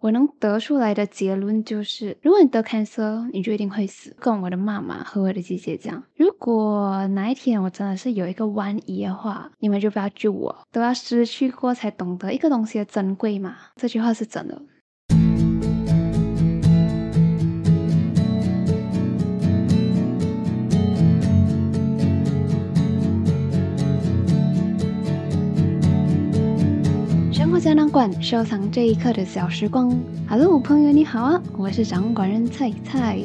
我能得出来的结论就是，如果你得 cancer，你就一定会死，跟我的妈妈和我的姐姐讲。如果哪一天我真的是有一个万一的话，你们就不要救我，都要失去过才懂得一个东西的珍贵嘛。这句话是真的。胶囊馆收藏这一刻的小时光。Hello，朋友你好啊，我是掌管人菜菜。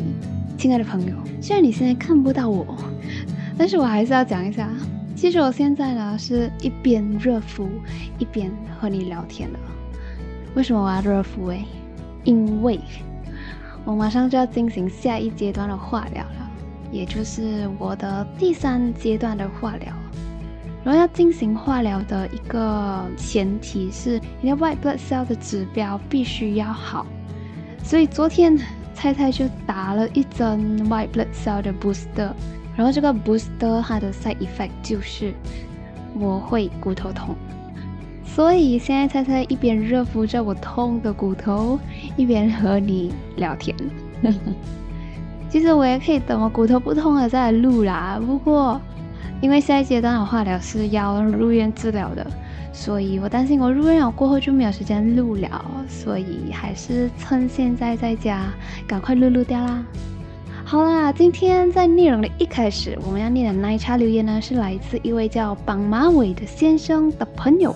亲爱的朋友，虽然你现在看不到我，但是我还是要讲一下。其实我现在呢是一边热敷一边和你聊天的。为什么我要热敷？诶？因为我马上就要进行下一阶段的化疗了，也就是我的第三阶段的化疗。然后要进行化疗的一个前提是，你的 white blood cell 的指标必须要好。所以昨天菜菜就打了一针 white blood cell 的 booster，然后这个 booster 它的 side effect 就是我会骨头痛。所以现在菜菜一边热敷着我痛的骨头，一边和你聊天。其实我也可以等我骨头不痛了再来录啦，不过。因为下一阶段的化疗是要入院治疗的，所以我担心我入院了过后就没有时间录了，所以还是趁现在在家赶快录录掉啦。好啦，今天在内容的一开始，我们要念的奶茶留言呢，是来自一位叫绑马尾的先生的朋友。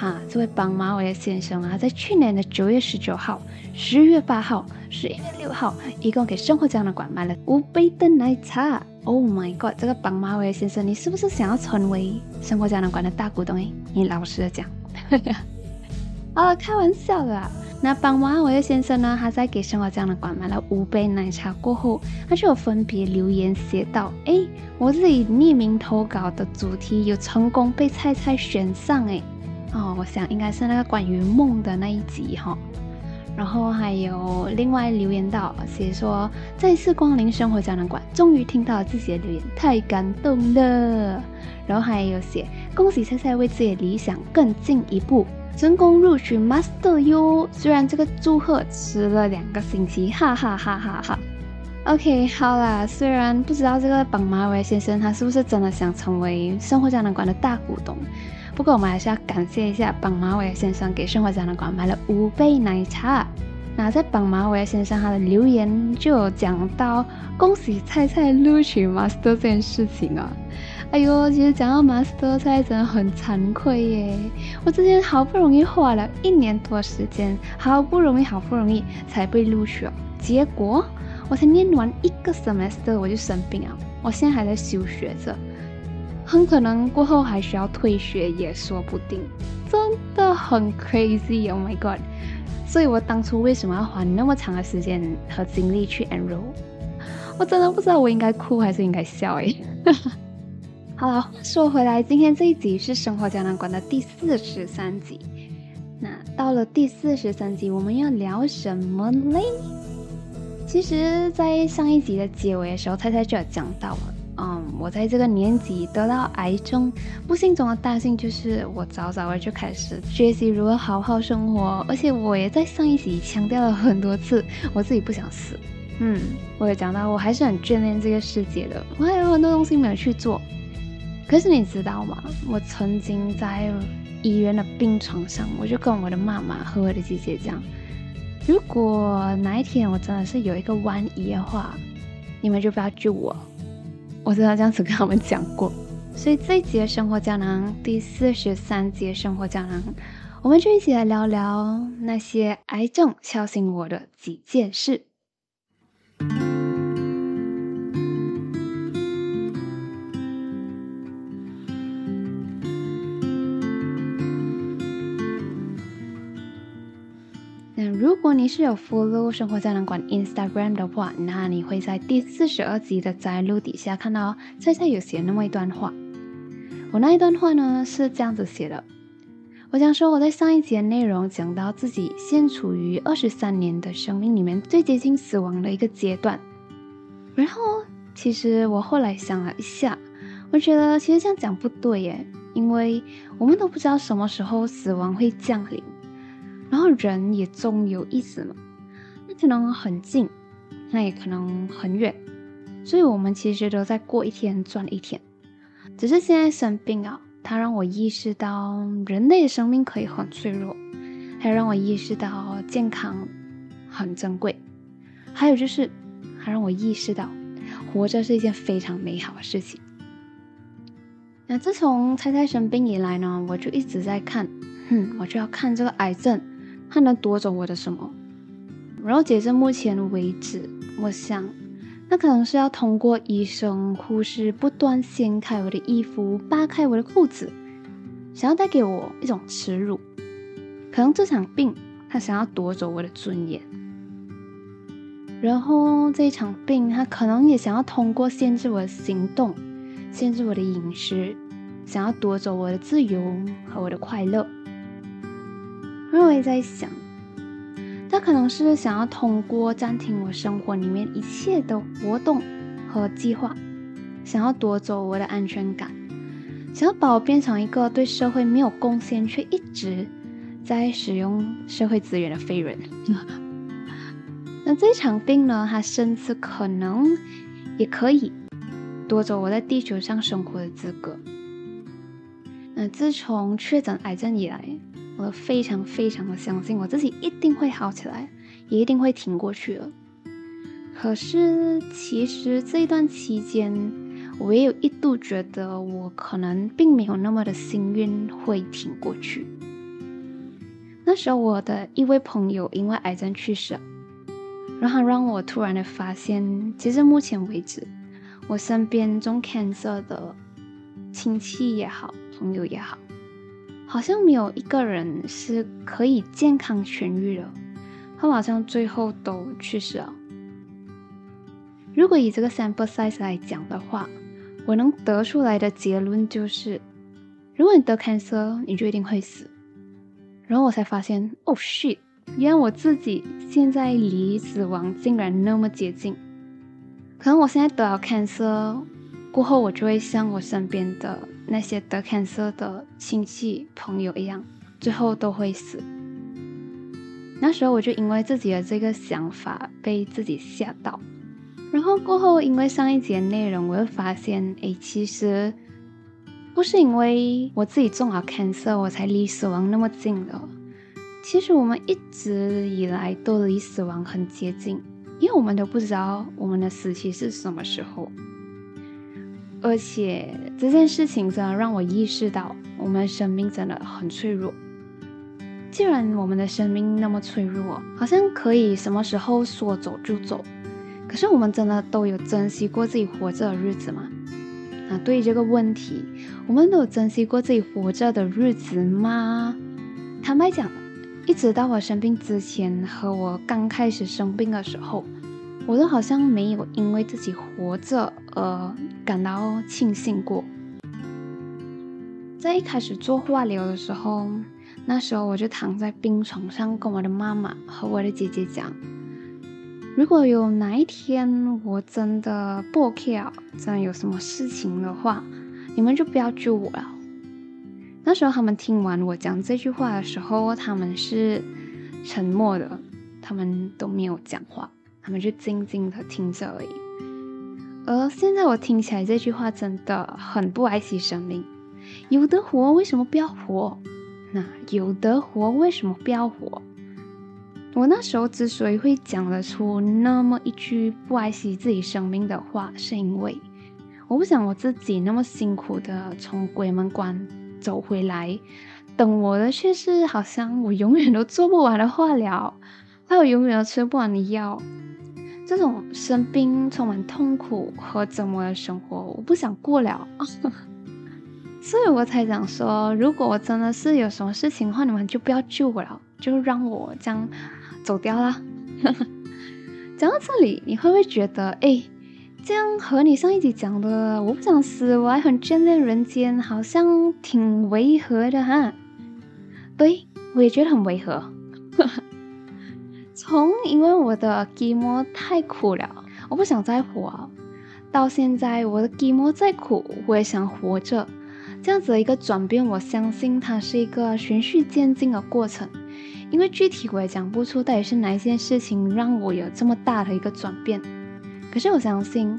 哈，这位绑马尾的先生啊，在去年的九月十九号、十月八号、十一月六号，一共给生活胶囊馆买了五杯的奶茶。Oh my god！这个绑马尾先生，你是不是想要成为生活胶囊馆的大股东？诶，你老实的讲，啊，开玩笑的。那绑马尾先生呢？他在给生活胶囊馆买了五杯奶茶过后，他就有分别留言写道：哎，我自己匿名投稿的主题有成功被菜菜选上，哎，哦，我想应该是那个关于梦的那一集哈。然后还有另外留言到写说再次光临生活胶囊馆，终于听到了自己的留言，太感动了。然后还有写恭喜菜菜为自己的理想更进一步，成功入取 master 哟。虽然这个祝贺迟了两个星期，哈哈哈哈哈。OK，好啦，虽然不知道这个绑马尾先生他是不是真的想成为生活胶囊馆的大股东。不过我们还是要感谢一下绑马尾先生给生活展览馆买了五杯奶茶。那在绑马尾先生他的留言就有讲到恭喜菜菜录取 master 这件事情啊。哎呦，其实讲到 master 菜菜真的很惭愧耶。我之前好不容易花了一年多时间，好不容易好不容易才被录取了，结果我才念完一个 semester 我就生病了，我现在还在休学着。很可能过后还需要退学也说不定，真的很 crazy，Oh my god！所以我当初为什么要花那么长的时间和精力去 enroll？我真的不知道我应该哭还是应该笑诶。好了，说回来，今天这一集是生活胶囊馆的第四十三集。那到了第四十三集，我们要聊什么嘞？其实，在上一集的结尾的时候，猜猜就有讲到了。嗯，我在这个年纪得到癌症，不幸中的大幸就是我早早的就开始学习如何好好生活，而且我也在上一集强调了很多次，我自己不想死。嗯，我也讲到我还是很眷恋这个世界的，我还有很多东西没有去做。可是你知道吗？我曾经在医院的病床上，我就跟我的妈妈和我的姐姐讲，如果哪一天我真的是有一个万一的话，你们就不要救我。我知道这样子跟他们讲过，所以这一节生活胶囊第四十三节生活胶囊，我们就一起来聊聊那些癌症敲醒我的几件事。如果你是有 follow 生活胶囊馆 Instagram 的话，那你会在第四十二集的摘录底下看到菜菜有写那么一段话。我那一段话呢是这样子写的：我想说我在上一节内容讲到自己现处于二十三年的生命里面最接近死亡的一个阶段。然后其实我后来想了一下，我觉得其实这样讲不对耶，因为我们都不知道什么时候死亡会降临。然后人也总有意思嘛，那可能很近，那也可能很远，所以我们其实都在过一天赚一天。只是现在生病啊，它让我意识到人类的生命可以很脆弱，还有让我意识到健康很珍贵，还有就是还让我意识到活着是一件非常美好的事情。那自从猜猜生病以来呢，我就一直在看，哼，我就要看这个癌症。它能夺走我的什么？然后截至目前为止，我想，那可能是要通过医生、护士不断掀开我的衣服、扒开我的裤子，想要带给我一种耻辱。可能这场病，他想要夺走我的尊严。然后这一场病，他可能也想要通过限制我的行动、限制我的饮食，想要夺走我的自由和我的快乐。因为我也在想，他可能是想要通过暂停我生活里面一切的活动和计划，想要夺走我的安全感，想要把我变成一个对社会没有贡献却一直在使用社会资源的废人。那这场病呢？它甚至可能也可以夺走我在地球上生活的资格。那自从确诊癌症以来。我非常非常的相信我自己一定会好起来，也一定会挺过去了。可是其实这一段期间，我也有一度觉得我可能并没有那么的幸运会挺过去。那时候我的一位朋友因为癌症去世，然后让我突然的发现，其实目前为止，我身边中 cancer 的亲戚也好，朋友也好。好像没有一个人是可以健康痊愈的，他们好像最后都去世了。如果以这个 sample size 来讲的话，我能得出来的结论就是，如果你得 cancer，你就一定会死。然后我才发现，Oh shit！原来我自己现在离死亡竟然那么接近。可能我现在得了 cancer 过后，我就会像我身边的。那些得 cancer 的亲戚朋友一样，最后都会死。那时候我就因为自己的这个想法被自己吓到，然后过后因为上一节内容，我又发现，哎，其实不是因为我自己中了 cancer 我才离死亡那么近的。其实我们一直以来都离死亡很接近，因为我们都不知道我们的死期是什么时候。而且这件事情真的让我意识到，我们的生命真的很脆弱。既然我们的生命那么脆弱，好像可以什么时候说走就走，可是我们真的都有珍惜过自己活着的日子吗？啊，对于这个问题，我们都有珍惜过自己活着的日子吗？坦白讲，一直到我生病之前和我刚开始生病的时候。我都好像没有因为自己活着而感到庆幸过。在一开始做化疗的时候，那时候我就躺在病床上，跟我的妈妈和我的姐姐讲：如果有哪一天我真的不 OK 啊，真的有什么事情的话，你们就不要救我了。那时候他们听完我讲这句话的时候，他们是沉默的，他们都没有讲话。他们就静静的听着而已。而现在我听起来这句话真的很不爱惜生命。有的活为什么不要活？那有的活为什么不要活？我那时候之所以会讲得出那么一句不爱惜自己生命的话，是因为我不想我自己那么辛苦的从鬼门关走回来，等我的却是好像我永远都做不完的化疗，还有永远都吃不完的药。这种生病、充满痛苦和折磨的生活，我不想过了，所以我才想说，如果我真的是有什么事情的话，你们就不要救我了，就让我这样走掉啦。讲到这里，你会不会觉得，哎，这样和你上一集讲的“我不想死，我还很眷恋人间”，好像挺违和的哈？对，我也觉得很违和。从因为我的寂寞太苦了，我不想再活，到现在我的寂寞再苦，我也想活着。这样子的一个转变，我相信它是一个循序渐进的过程。因为具体我也讲不出到底是哪一件事情让我有这么大的一个转变。可是我相信，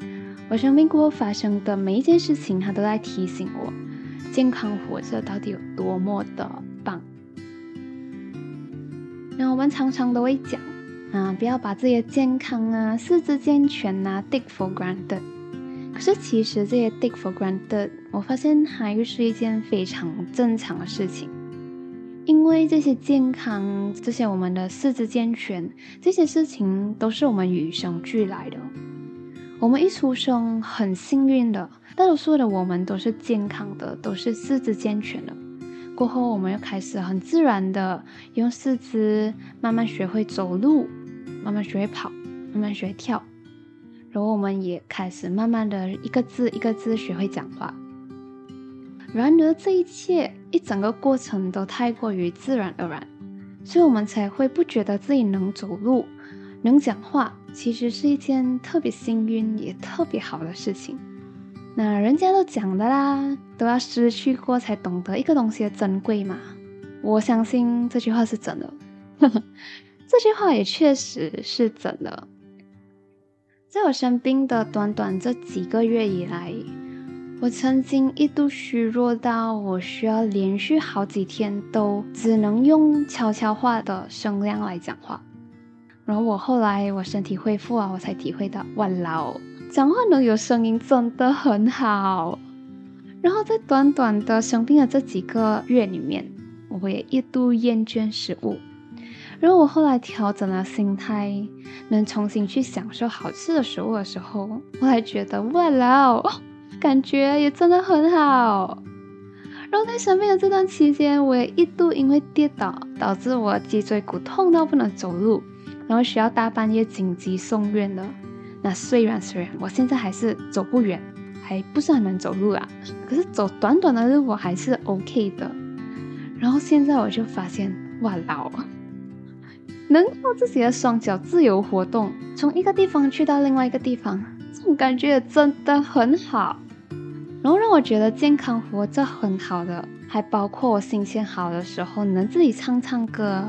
我生病过后发生的每一件事情，它都在提醒我，健康活着到底有多么的棒。那我们常常都会讲，啊，不要把自己的健康啊、四肢健全啊 take for granted。可是其实这些 take for granted，我发现它又是一件非常正常的事情。因为这些健康，这些我们的四肢健全，这些事情都是我们与生俱来的。我们一出生很幸运的，大多数的我们都是健康的，都是四肢健全的。过后，我们又开始很自然的用四肢慢慢学会走路，慢慢学会跑，慢慢学会跳。然后，我们也开始慢慢的一个字一个字学会讲话。然而，这一切一整个过程都太过于自然而然，所以我们才会不觉得自己能走路、能讲话，其实是一件特别幸运也特别好的事情。那人家都讲的啦，都要失去过才懂得一个东西的珍贵嘛。我相信这句话是真的，这句话也确实是真的。在我生病的短短这几个月以来。我曾经一度虚弱到我需要连续好几天都只能用悄悄话的声量来讲话，然后我后来我身体恢复啊，我才体会到哇老讲话能有声音真的很好。然后在短短的生病的这几个月里面，我也一度厌倦食物，然后我后来调整了心态，能重新去享受好吃的食物的时候，我还觉得哇老。感觉也真的很好。然后在生病的这段期间，我也一度因为跌倒导致我脊椎骨痛到不能走路，然后需要大半夜紧急送院的。那虽然虽然我现在还是走不远，还不是很能走路啊，可是走短短的路我还是 OK 的。然后现在我就发现，哇老，能靠自己的双脚自由活动，从一个地方去到另外一个地方，这种感觉真的很好。然后让我觉得健康活着很好的，还包括我心情好的时候能自己唱唱歌，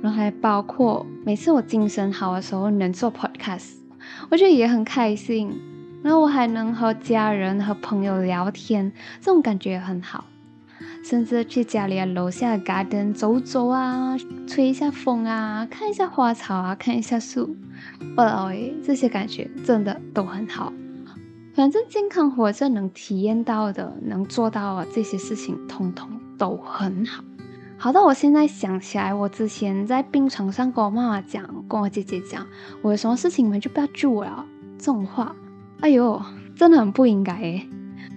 然后还包括每次我精神好的时候能做 podcast，我觉得也很开心。然后我还能和家人和朋友聊天，这种感觉也很好。甚至去家里楼下 garden 走走啊，吹一下风啊，看一下花草啊，看一下树，哇，这些感觉真的都很好。反正健康活着能体验到的、能做到的这些事情，通通都很好。好到我现在想起来，我之前在病床上跟我妈妈讲、跟我姐姐讲，我有什么事情你们就不要救我了。这种话，哎呦，真的很不应该诶。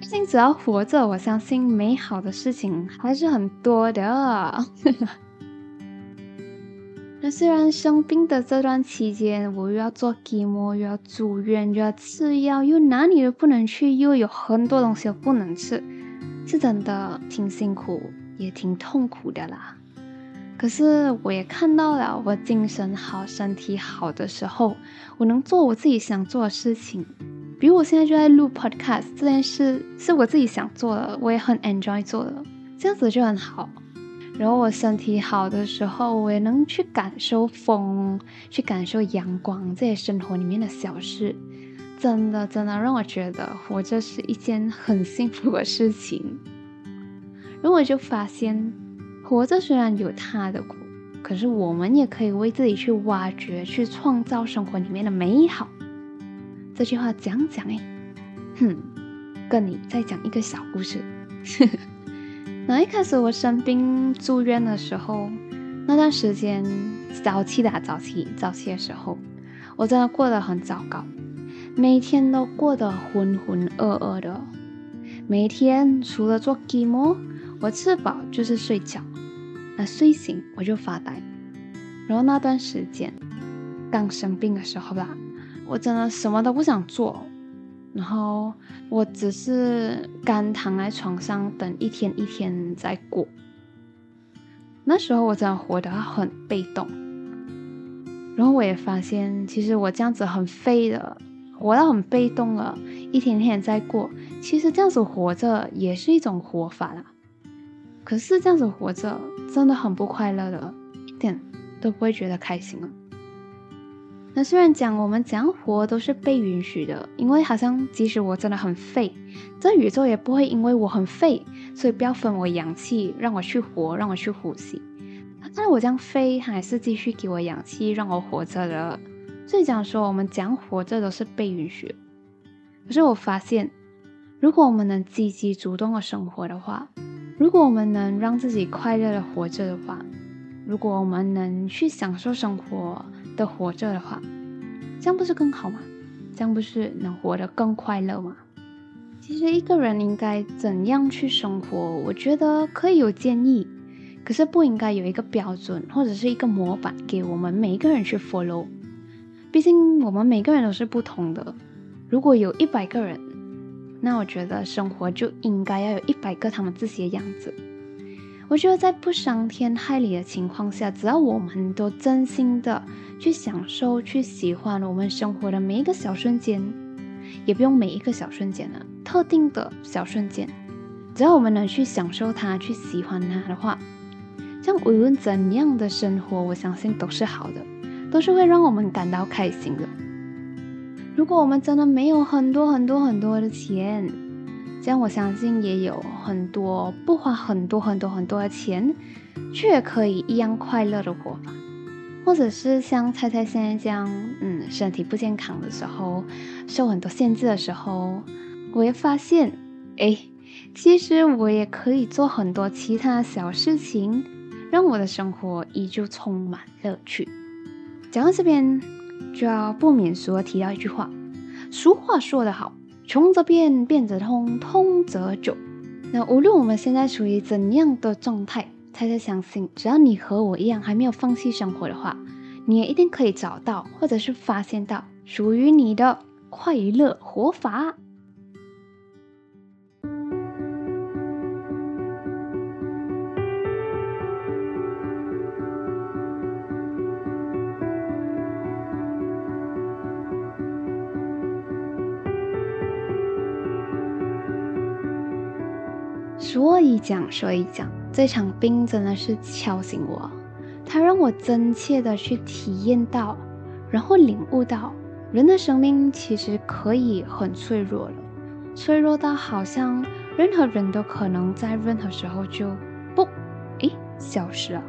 毕竟只要活着，我相信美好的事情还是很多的。那虽然生病的这段期间，我又要做筋膜，又要住院，又要吃药，又哪里都不能去，又有很多东西不能吃，是真的挺辛苦，也挺痛苦的啦。可是我也看到了，我精神好、身体好的时候，我能做我自己想做的事情。比如我现在就在录 podcast 这件事，是我自己想做的，我也很 enjoy 做的，这样子就很好。然后我身体好的时候，我也能去感受风，去感受阳光这些生活里面的小事，真的真的让我觉得活着是一件很幸福的事情。然后我就发现，活着虽然有它的苦，可是我们也可以为自己去挖掘、去创造生活里面的美好。这句话讲讲哎，哼，跟你再讲一个小故事。那一开始我生病住院的时候，那段时间早期的早期早期的时候，我真的过得很糟糕，每天都过得浑浑噩噩的。每天除了做筋膜，我吃饱就是睡觉，那睡醒我就发呆。然后那段时间刚生病的时候吧，我真的什么都不想做。然后我只是干躺在床上等一天一天在过。那时候我真的活得很被动，然后我也发现，其实我这样子很废的，活到很被动了，一天天在过。其实这样子活着也是一种活法啦。可是这样子活着真的很不快乐的，一点都不会觉得开心了。那虽然讲我们怎样活都是被允许的，因为好像即使我真的很废，这宇宙也不会因为我很废，所以不要分我氧气，让我去活，让我去呼吸。但我这样飞，还是继续给我氧气，让我活着的。所以讲说，我们讲活着都是被允许。可是我发现，如果我们能积极主动的生活的话，如果我们能让自己快乐的活着的话，如果我们能去享受生活的活着的话，这样不是更好吗？这样不是能活得更快乐吗？其实一个人应该怎样去生活，我觉得可以有建议。可是不应该有一个标准或者是一个模板给我们每一个人去 follow，毕竟我们每个人都是不同的。如果有一百个人，那我觉得生活就应该要有一百个他们自己的样子。我觉得在不伤天害理的情况下，只要我们都真心的去享受、去喜欢我们生活的每一个小瞬间，也不用每一个小瞬间了，特定的小瞬间，只要我们能去享受它、去喜欢它的话。像无论怎样的生活，我相信都是好的，都是会让我们感到开心的。如果我们真的没有很多很多很多的钱，这样我相信也有很多不花很多很多很多的钱，却可以一样快乐的活法。或者是像菜菜现在这样，嗯，身体不健康的时候，受很多限制的时候，我也发现，哎，其实我也可以做很多其他小事情。让我的生活依旧充满乐趣。讲到这边，就要不免俗提到一句话：俗话说得好，穷则变，变则通，通则久。那无论我们现在处于怎样的状态，猜猜相信，只要你和我一样还没有放弃生活的话，你也一定可以找到，或者是发现到属于你的快乐活法。所以讲，所以讲，这场病真的是敲醒我，它让我真切的去体验到，然后领悟到，人的生命其实可以很脆弱了，脆弱到好像任何人都可能在任何时候就不，诶，消失了。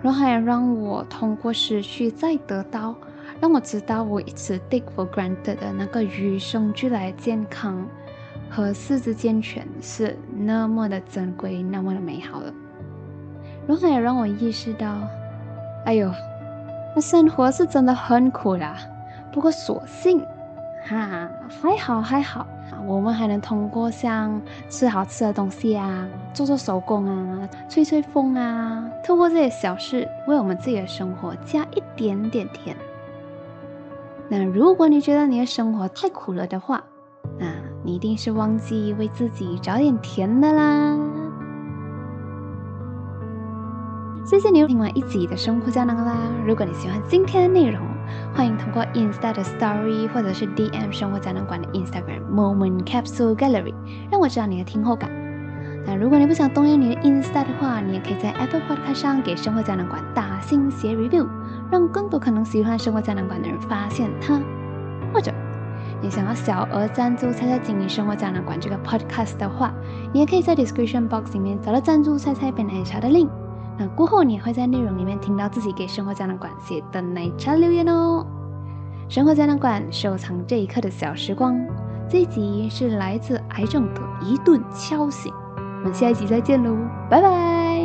然后还让我通过失去再得到，让我知道我一直 take for granted 的那个与生俱来健康。和四肢健全是那么的珍贵，那么的美好了。然后也让我意识到，哎呦，那生活是真的很苦啦。不过所幸，哈，还好还好，我们还能通过像吃好吃的东西啊，做做手工啊，吹吹风啊，透过这些小事，为我们自己的生活加一点点甜。那如果你觉得你的生活太苦了的话，一定是忘记为自己找点甜的啦！谢谢你听完一集的生活胶囊啦！如果你喜欢今天的内容，欢迎通过 Insta 的 Story 或者是 DM 生活胶囊馆的 Instagram Moment Capsule Gallery 让我知道你的听后感。那如果你不想动用你的 Insta 的话，你也可以在 Apple Podcast 上给生活胶囊馆打星写 review，让更多可能喜欢生活胶囊馆的人发现它，或者。你想要小额赞助猜猜经营生活胶囊馆这个 podcast 的话，你也可以在 description box 里面找到赞助猜猜杯奶茶的 link。那过后你也会在内容里面听到自己给生活胶囊馆写的奶茶留言哦。生活胶囊馆收藏这一刻的小时光，这一集是来自癌症的一顿敲醒。我们下一集再见喽，拜拜。